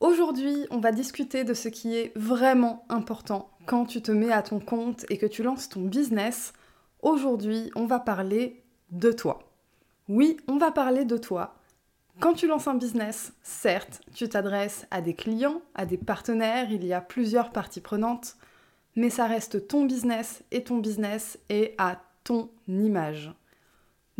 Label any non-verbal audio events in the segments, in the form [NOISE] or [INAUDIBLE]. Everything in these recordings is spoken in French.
Aujourd'hui, on va discuter de ce qui est vraiment important quand tu te mets à ton compte et que tu lances ton business. Aujourd'hui, on va parler de toi. Oui, on va parler de toi. Quand tu lances un business, certes, tu t'adresses à des clients, à des partenaires, il y a plusieurs parties prenantes, mais ça reste ton business et ton business est à ton image.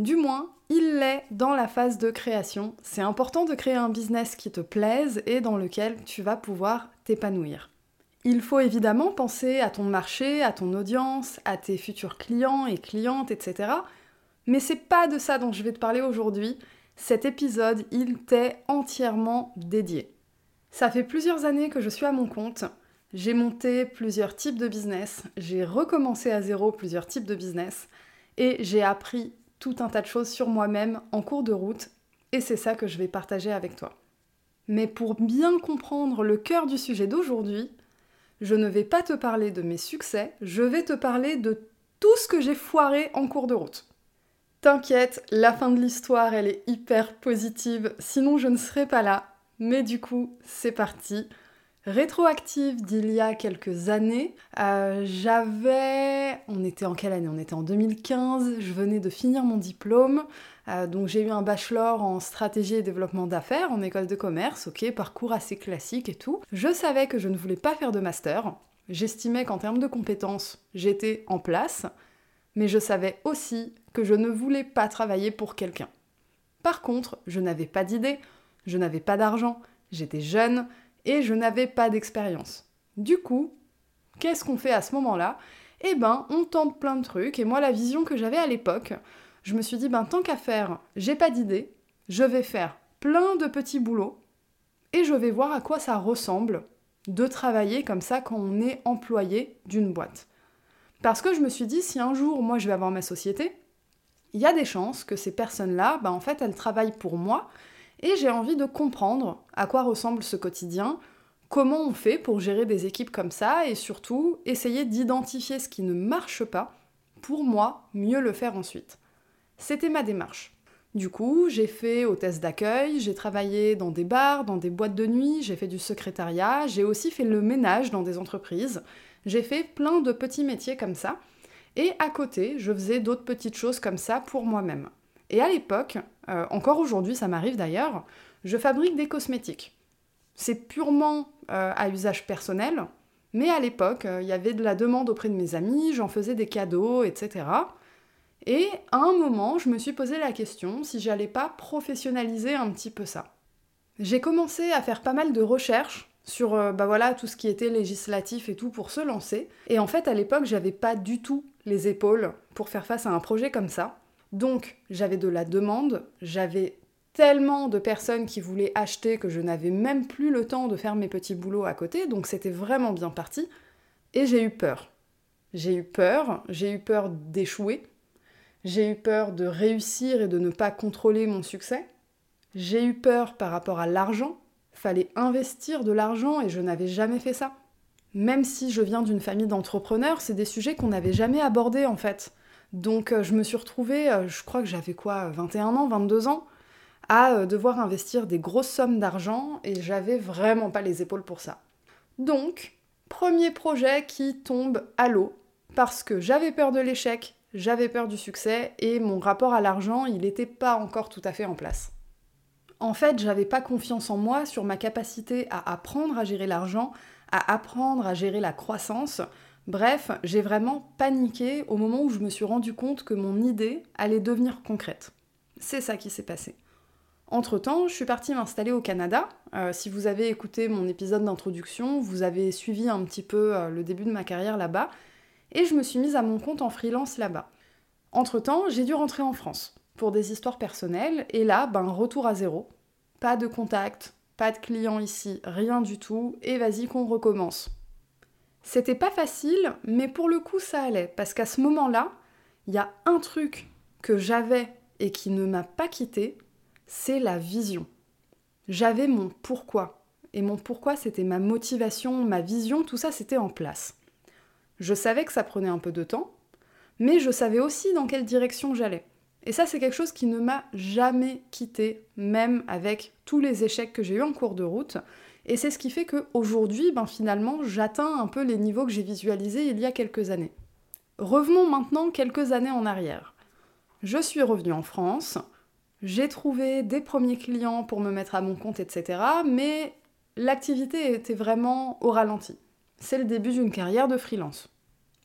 Du moins, il l'est dans la phase de création. C'est important de créer un business qui te plaise et dans lequel tu vas pouvoir t'épanouir. Il faut évidemment penser à ton marché, à ton audience, à tes futurs clients et clientes, etc. Mais c'est pas de ça dont je vais te parler aujourd'hui. Cet épisode, il t'est entièrement dédié. Ça fait plusieurs années que je suis à mon compte. J'ai monté plusieurs types de business, j'ai recommencé à zéro plusieurs types de business et j'ai appris tout un tas de choses sur moi-même en cours de route et c'est ça que je vais partager avec toi. Mais pour bien comprendre le cœur du sujet d'aujourd'hui, je ne vais pas te parler de mes succès, je vais te parler de tout ce que j'ai foiré en cours de route. T'inquiète, la fin de l'histoire, elle est hyper positive, sinon je ne serais pas là. Mais du coup, c'est parti rétroactive d'il y a quelques années. Euh, j'avais... On était en quelle année? On était en 2015, je venais de finir mon diplôme. Euh, donc j'ai eu un bachelor en stratégie et développement d'affaires en école de commerce, ok, parcours assez classique et tout. Je savais que je ne voulais pas faire de master. J'estimais qu'en termes de compétences, j'étais en place, mais je savais aussi que je ne voulais pas travailler pour quelqu'un. Par contre, je n'avais pas d'idée, je n'avais pas d'argent, j'étais jeune, et je n'avais pas d'expérience. Du coup, qu'est-ce qu'on fait à ce moment-là? Eh ben, on tente plein de trucs, et moi, la vision que j'avais à l'époque, je me suis dit, ben, tant qu'à faire, j'ai pas d'idée, je vais faire plein de petits boulots, et je vais voir à quoi ça ressemble de travailler comme ça quand on est employé d'une boîte. Parce que je me suis dit, si un jour, moi, je vais avoir ma société, il y a des chances que ces personnes-là, ben, en fait, elles travaillent pour moi, et j'ai envie de comprendre à quoi ressemble ce quotidien, comment on fait pour gérer des équipes comme ça, et surtout essayer d'identifier ce qui ne marche pas pour moi mieux le faire ensuite. C'était ma démarche. Du coup, j'ai fait hôtesse d'accueil, j'ai travaillé dans des bars, dans des boîtes de nuit, j'ai fait du secrétariat, j'ai aussi fait le ménage dans des entreprises, j'ai fait plein de petits métiers comme ça, et à côté, je faisais d'autres petites choses comme ça pour moi-même. Et à l'époque, euh, encore aujourd'hui ça m'arrive d'ailleurs, je fabrique des cosmétiques. C'est purement euh, à usage personnel, mais à l'époque, euh, il y avait de la demande auprès de mes amis, j'en faisais des cadeaux, etc. Et à un moment, je me suis posé la question si j'allais pas professionnaliser un petit peu ça. J'ai commencé à faire pas mal de recherches sur bah tout ce qui était législatif et tout pour se lancer. Et en fait, à l'époque, j'avais pas du tout les épaules pour faire face à un projet comme ça. Donc j'avais de la demande, j'avais tellement de personnes qui voulaient acheter que je n'avais même plus le temps de faire mes petits boulots à côté, donc c'était vraiment bien parti. Et j'ai eu peur. J'ai eu peur, j'ai eu peur d'échouer, j'ai eu peur de réussir et de ne pas contrôler mon succès, j'ai eu peur par rapport à l'argent, fallait investir de l'argent et je n'avais jamais fait ça. Même si je viens d'une famille d'entrepreneurs, c'est des sujets qu'on n'avait jamais abordés en fait. Donc euh, je me suis retrouvée, euh, je crois que j'avais quoi, 21 ans, 22 ans, à euh, devoir investir des grosses sommes d'argent et j'avais vraiment pas les épaules pour ça. Donc, premier projet qui tombe à l'eau parce que j'avais peur de l'échec, j'avais peur du succès et mon rapport à l'argent, il n'était pas encore tout à fait en place. En fait, j'avais pas confiance en moi sur ma capacité à apprendre à gérer l'argent, à apprendre à gérer la croissance, Bref, j'ai vraiment paniqué au moment où je me suis rendu compte que mon idée allait devenir concrète. C'est ça qui s'est passé. Entre-temps, je suis partie m'installer au Canada. Euh, si vous avez écouté mon épisode d'introduction, vous avez suivi un petit peu euh, le début de ma carrière là-bas, et je me suis mise à mon compte en freelance là-bas. Entre-temps, j'ai dû rentrer en France pour des histoires personnelles, et là, ben, retour à zéro. Pas de contact, pas de clients ici, rien du tout, et vas-y qu'on recommence. C'était pas facile, mais pour le coup ça allait, parce qu'à ce moment-là, il y a un truc que j'avais et qui ne m'a pas quitté, c'est la vision. J'avais mon pourquoi. Et mon pourquoi, c'était ma motivation, ma vision, tout ça, c'était en place. Je savais que ça prenait un peu de temps, mais je savais aussi dans quelle direction j'allais. Et ça, c'est quelque chose qui ne m'a jamais quitté, même avec tous les échecs que j'ai eus en cours de route. Et c'est ce qui fait qu'aujourd'hui, ben, finalement, j'atteins un peu les niveaux que j'ai visualisés il y a quelques années. Revenons maintenant quelques années en arrière. Je suis revenue en France, j'ai trouvé des premiers clients pour me mettre à mon compte, etc. Mais l'activité était vraiment au ralenti. C'est le début d'une carrière de freelance.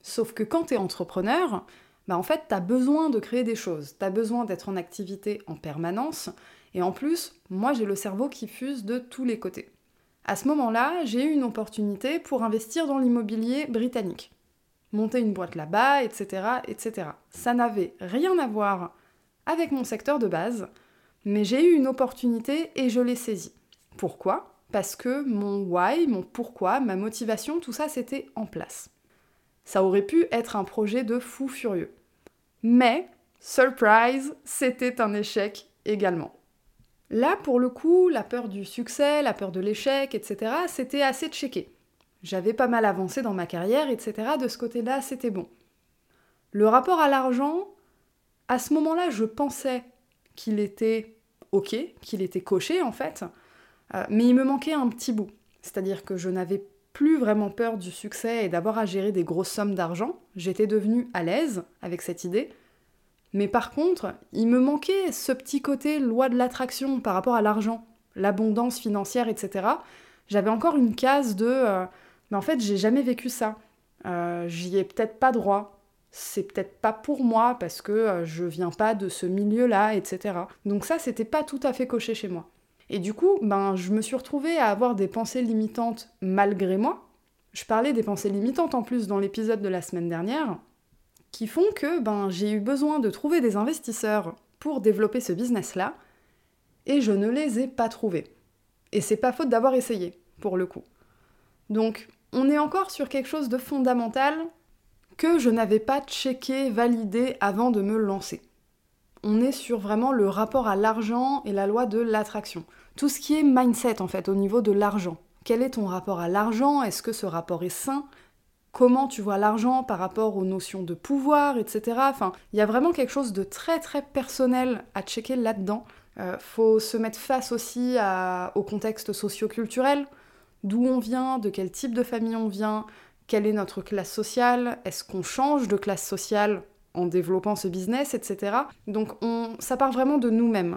Sauf que quand tu es entrepreneur, bah en fait, tu besoin de créer des choses, tu as besoin d'être en activité en permanence, et en plus, moi j'ai le cerveau qui fuse de tous les côtés. À ce moment-là, j'ai eu une opportunité pour investir dans l'immobilier britannique. Monter une boîte là-bas, etc., etc. Ça n'avait rien à voir avec mon secteur de base, mais j'ai eu une opportunité et je l'ai saisie. Pourquoi? Parce que mon why, mon pourquoi, ma motivation, tout ça c'était en place. Ça aurait pu être un projet de fou furieux. Mais, surprise, c'était un échec également. Là, pour le coup, la peur du succès, la peur de l'échec, etc., c'était assez checké. J'avais pas mal avancé dans ma carrière, etc. De ce côté-là, c'était bon. Le rapport à l'argent, à ce moment-là, je pensais qu'il était ok, qu'il était coché en fait, euh, mais il me manquait un petit bout. C'est-à-dire que je n'avais plus vraiment peur du succès et d'avoir à gérer des grosses sommes d'argent. J'étais devenue à l'aise avec cette idée. Mais par contre, il me manquait ce petit côté loi de l'attraction par rapport à l'argent, l'abondance financière, etc. J'avais encore une case de euh, mais en fait, j'ai jamais vécu ça. Euh, j'y ai peut-être pas droit. C'est peut-être pas pour moi parce que euh, je viens pas de ce milieu-là, etc. Donc ça, c'était pas tout à fait coché chez moi. Et du coup, ben, je me suis retrouvée à avoir des pensées limitantes malgré moi. Je parlais des pensées limitantes en plus dans l'épisode de la semaine dernière, qui font que ben, j'ai eu besoin de trouver des investisseurs pour développer ce business-là, et je ne les ai pas trouvés. Et c'est pas faute d'avoir essayé, pour le coup. Donc, on est encore sur quelque chose de fondamental que je n'avais pas checké, validé avant de me lancer on est sur vraiment le rapport à l'argent et la loi de l'attraction. Tout ce qui est mindset en fait au niveau de l'argent. Quel est ton rapport à l'argent? Est-ce que ce rapport est sain? Comment tu vois l'argent par rapport aux notions de pouvoir, etc. Enfin, il y a vraiment quelque chose de très très personnel à checker là-dedans. Euh, faut se mettre face aussi au contexte socio-culturel, d'où on vient, de quel type de famille on vient, quelle est notre classe sociale, est-ce qu'on change de classe sociale en développant ce business, etc. Donc on, ça part vraiment de nous-mêmes.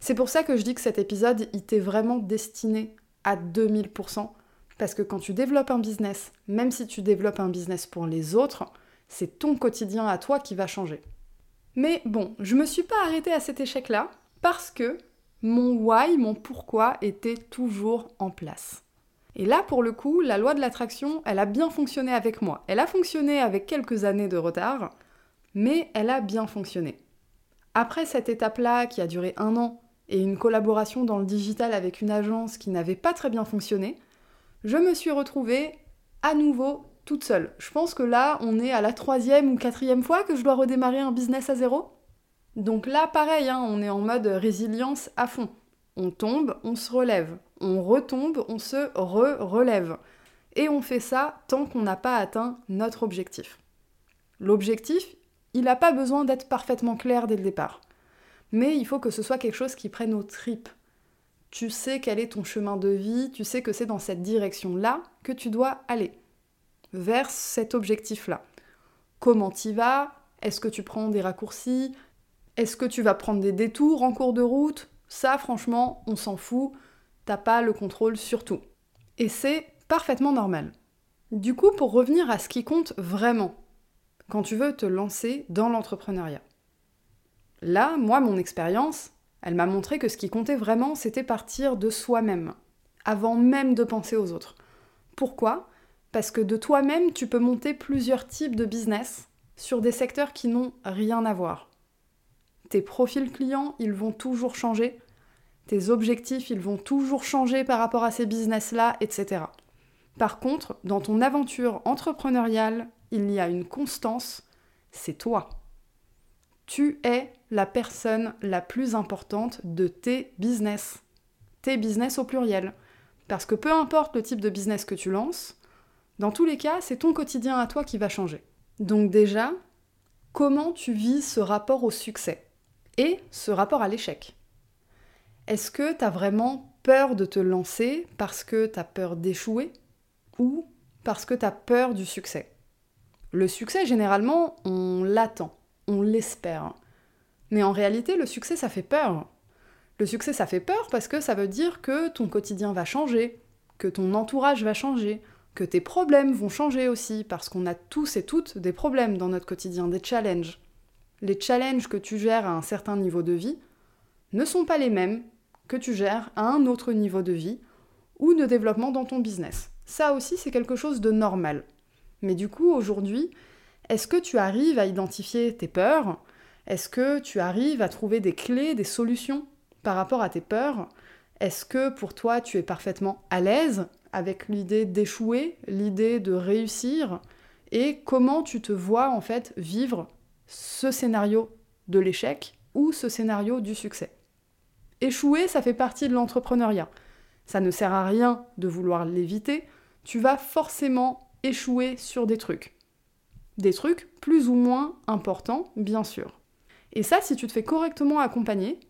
C'est pour ça que je dis que cet épisode, il vraiment destiné à 2000%. Parce que quand tu développes un business, même si tu développes un business pour les autres, c'est ton quotidien à toi qui va changer. Mais bon, je me suis pas arrêtée à cet échec-là parce que mon why, mon pourquoi était toujours en place. Et là, pour le coup, la loi de l'attraction, elle a bien fonctionné avec moi. Elle a fonctionné avec quelques années de retard, mais elle a bien fonctionné. Après cette étape-là, qui a duré un an, et une collaboration dans le digital avec une agence qui n'avait pas très bien fonctionné, je me suis retrouvée à nouveau toute seule. Je pense que là, on est à la troisième ou quatrième fois que je dois redémarrer un business à zéro. Donc là, pareil, hein, on est en mode résilience à fond. On tombe, on se relève. On retombe, on se re-relève. Et on fait ça tant qu'on n'a pas atteint notre objectif. L'objectif, il n'a pas besoin d'être parfaitement clair dès le départ. Mais il faut que ce soit quelque chose qui prenne aux tripes. Tu sais quel est ton chemin de vie, tu sais que c'est dans cette direction-là que tu dois aller, vers cet objectif-là. Comment t'y vas? Est-ce que tu prends des raccourcis? Est-ce que tu vas prendre des détours en cours de route? Ça, franchement, on s'en fout. T'as pas le contrôle sur tout. Et c'est parfaitement normal. Du coup, pour revenir à ce qui compte vraiment, quand tu veux te lancer dans l'entrepreneuriat. Là, moi, mon expérience, elle m'a montré que ce qui comptait vraiment, c'était partir de soi-même, avant même de penser aux autres. Pourquoi? Parce que de toi-même, tu peux monter plusieurs types de business sur des secteurs qui n'ont rien à voir. Tes profils clients, ils vont toujours changer. Tes objectifs, ils vont toujours changer par rapport à ces business-là, etc. Par contre, dans ton aventure entrepreneuriale, il y a une constance, c'est toi. Tu es la personne la plus importante de tes business. Tes business au pluriel. Parce que peu importe le type de business que tu lances, dans tous les cas, c'est ton quotidien à toi qui va changer. Donc déjà, comment tu vis ce rapport au succès et ce rapport à l'échec? Est-ce que tu as vraiment peur de te lancer parce que tu as peur d'échouer ou parce que tu as peur du succès? Le succès, généralement, on l'attend, on l'espère. Mais en réalité, le succès, ça fait peur. Le succès, ça fait peur parce que ça veut dire que ton quotidien va changer, que ton entourage va changer, que tes problèmes vont changer aussi, parce qu'on a tous et toutes des problèmes dans notre quotidien, des challenges. Les challenges que tu gères à un certain niveau de vie ne sont pas les mêmes que tu gères à un autre niveau de vie ou de développement dans ton business. Ça aussi, c'est quelque chose de normal. Mais du coup, aujourd'hui, est-ce que tu arrives à identifier tes peurs Est-ce que tu arrives à trouver des clés, des solutions par rapport à tes peurs? Est-ce que pour toi, tu es parfaitement à l'aise avec l'idée d'échouer, l'idée de réussir? Et comment tu te vois en fait vivre ce scénario de l'échec ou ce scénario du succès? Échouer, ça fait partie de l'entrepreneuriat. Ça ne sert à rien de vouloir l'éviter, tu vas forcément échouer sur des trucs. Des trucs plus ou moins importants, bien sûr. Et ça, si tu te fais correctement accompagner,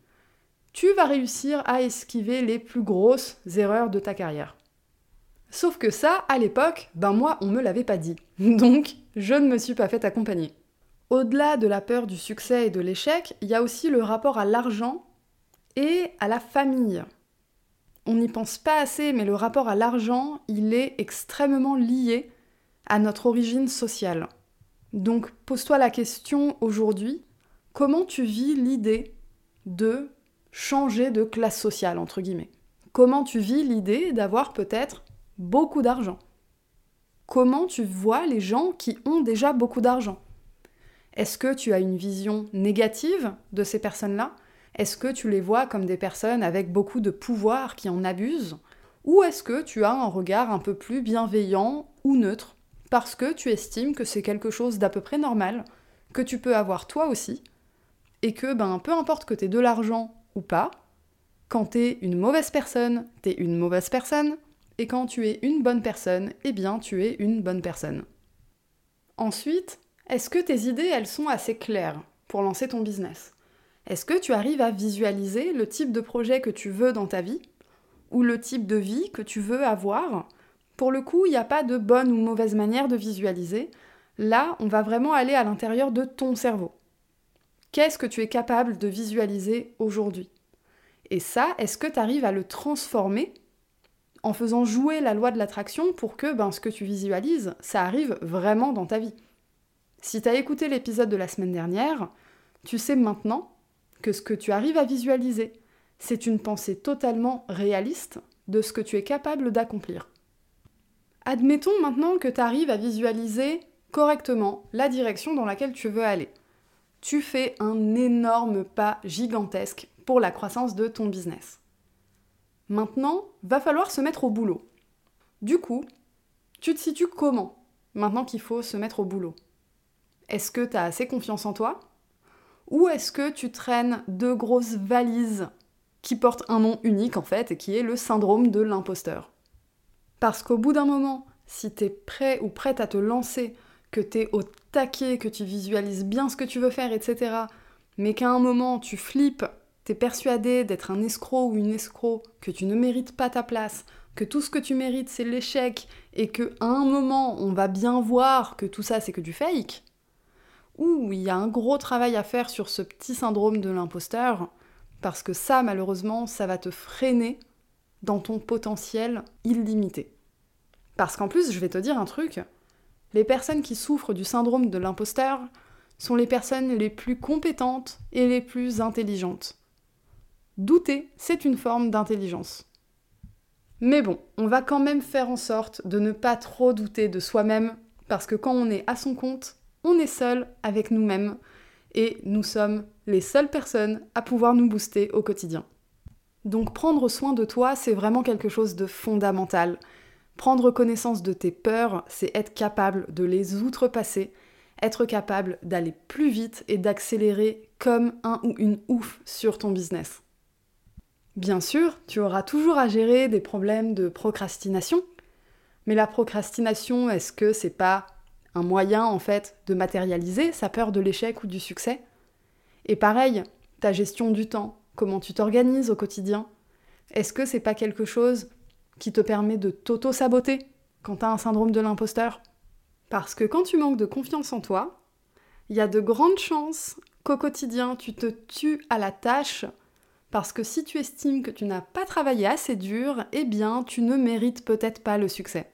tu vas réussir à esquiver les plus grosses erreurs de ta carrière. Sauf que ça, à l'époque, ben moi, on me l'avait pas dit. [LAUGHS] Donc, je ne me suis pas fait accompagner. Au-delà de la peur du succès et de l'échec, il y a aussi le rapport à l'argent et à la famille on n'y pense pas assez, mais le rapport à l'argent, il est extrêmement lié à notre origine sociale. Donc pose-toi la question aujourd'hui, comment tu vis l'idée de changer de classe sociale, entre guillemets? Comment tu vis l'idée d'avoir peut-être beaucoup d'argent? Comment tu vois les gens qui ont déjà beaucoup d'argent? Est-ce que tu as une vision négative de ces personnes-là? Est-ce que tu les vois comme des personnes avec beaucoup de pouvoir qui en abusent? Ou est-ce que tu as un regard un peu plus bienveillant ou neutre? Parce que tu estimes que c'est quelque chose d'à peu près normal, que tu peux avoir toi aussi, et que ben peu importe que t'aies de l'argent ou pas, quand t'es une mauvaise personne, t'es une mauvaise personne, et quand tu es une bonne personne, eh bien tu es une bonne personne. Ensuite, est-ce que tes idées elles sont assez claires pour lancer ton business? Est-ce que tu arrives à visualiser le type de projet que tu veux dans ta vie ou le type de vie que tu veux avoir? Pour le coup, il n'y a pas de bonne ou mauvaise manière de visualiser. Là, on va vraiment aller à l'intérieur de ton cerveau. Qu'est-ce que tu es capable de visualiser aujourd'hui? Et ça, est-ce que tu arrives à le transformer en faisant jouer la loi de l'attraction pour que ben, ce que tu visualises, ça arrive vraiment dans ta vie? Si tu as écouté l'épisode de la semaine dernière, tu sais maintenant que ce que tu arrives à visualiser, c'est une pensée totalement réaliste de ce que tu es capable d'accomplir. Admettons maintenant que tu arrives à visualiser correctement la direction dans laquelle tu veux aller. Tu fais un énorme pas gigantesque pour la croissance de ton business. Maintenant, va falloir se mettre au boulot. Du coup, tu te situes comment maintenant qu'il faut se mettre au boulot? Est-ce que tu as assez confiance en toi? Ou est-ce que tu traînes deux grosses valises qui portent un nom unique en fait et qui est le syndrome de l'imposteur? Parce qu'au bout d'un moment, si t'es prêt ou prête à te lancer, que t'es au que tu visualises bien ce que tu veux faire, etc., mais qu'à un moment tu flippes, t'es persuadé d'être un escroc ou une escroc, que tu ne mérites pas ta place, que tout ce que tu mérites c'est l'échec, et que à un moment on va bien voir que tout ça c'est que du fake, où il y a un gros travail à faire sur ce petit syndrome de l'imposteur, parce que ça, malheureusement, ça va te freiner dans ton potentiel illimité. Parce qu'en plus, je vais te dire un truc, les personnes qui souffrent du syndrome de l'imposteur sont les personnes les plus compétentes et les plus intelligentes. Douter, c'est une forme d'intelligence. Mais bon, on va quand même faire en sorte de ne pas trop douter de soi-même, parce que quand on est à son compte, on est seul avec nous-mêmes et nous sommes les seules personnes à pouvoir nous booster au quotidien. Donc prendre soin de toi, c'est vraiment quelque chose de fondamental. Prendre connaissance de tes peurs, c'est être capable de les outrepasser, être capable d'aller plus vite et d'accélérer comme un ou une ouf sur ton business. Bien sûr, tu auras toujours à gérer des problèmes de procrastination, mais la procrastination, est-ce que c'est pas un moyen en fait de matérialiser sa peur de l'échec ou du succès? Et pareil, ta gestion du temps, comment tu t'organises au quotidien, est-ce que c'est pas quelque chose qui te permet de t'auto-saboter quand tu as un syndrome de l'imposteur Parce que quand tu manques de confiance en toi, il y a de grandes chances qu'au quotidien tu te tues à la tâche parce que si tu estimes que tu n'as pas travaillé assez dur, eh bien tu ne mérites peut-être pas le succès.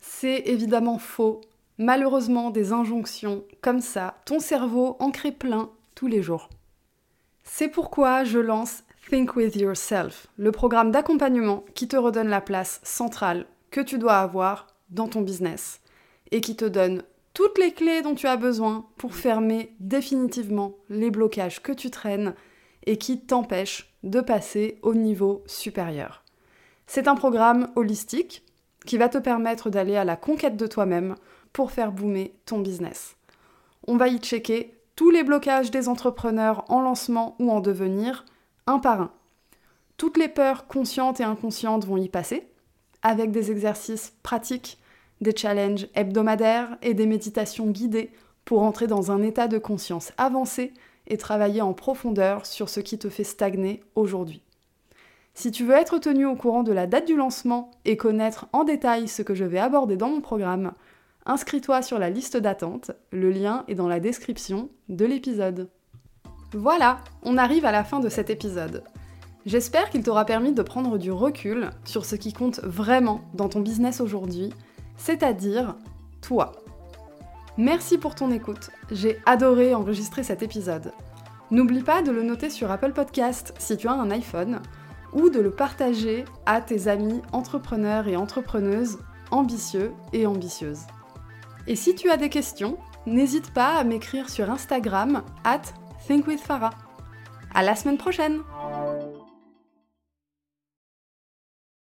C'est évidemment faux. Malheureusement, des injonctions comme ça, ton cerveau en crée plein tous les jours. C'est pourquoi je lance Think with Yourself, le programme d'accompagnement qui te redonne la place centrale que tu dois avoir dans ton business et qui te donne toutes les clés dont tu as besoin pour fermer définitivement les blocages que tu traînes et qui t'empêchent de passer au niveau supérieur. C'est un programme holistique qui va te permettre d'aller à la conquête de toi-même pour faire boomer ton business. On va y checker tous les blocages des entrepreneurs en lancement ou en devenir, un par un. Toutes les peurs conscientes et inconscientes vont y passer, avec des exercices pratiques, des challenges hebdomadaires et des méditations guidées pour entrer dans un état de conscience avancé et travailler en profondeur sur ce qui te fait stagner aujourd'hui. Si tu veux être tenu au courant de la date du lancement et connaître en détail ce que je vais aborder dans mon programme, inscris-toi sur la liste d'attente, le lien est dans la description de l'épisode. Voilà, on arrive à la fin de cet épisode. J'espère qu'il t'aura permis de prendre du recul sur ce qui compte vraiment dans ton business aujourd'hui, c'est-à-dire toi. Merci pour ton écoute, j'ai adoré enregistrer cet épisode. N'oublie pas de le noter sur Apple Podcast si tu as un iPhone ou de le partager à tes amis entrepreneurs et entrepreneuses ambitieux et ambitieuses. Et si tu as des questions, n'hésite pas à m'écrire sur Instagram thinkwithfarah. À la semaine prochaine!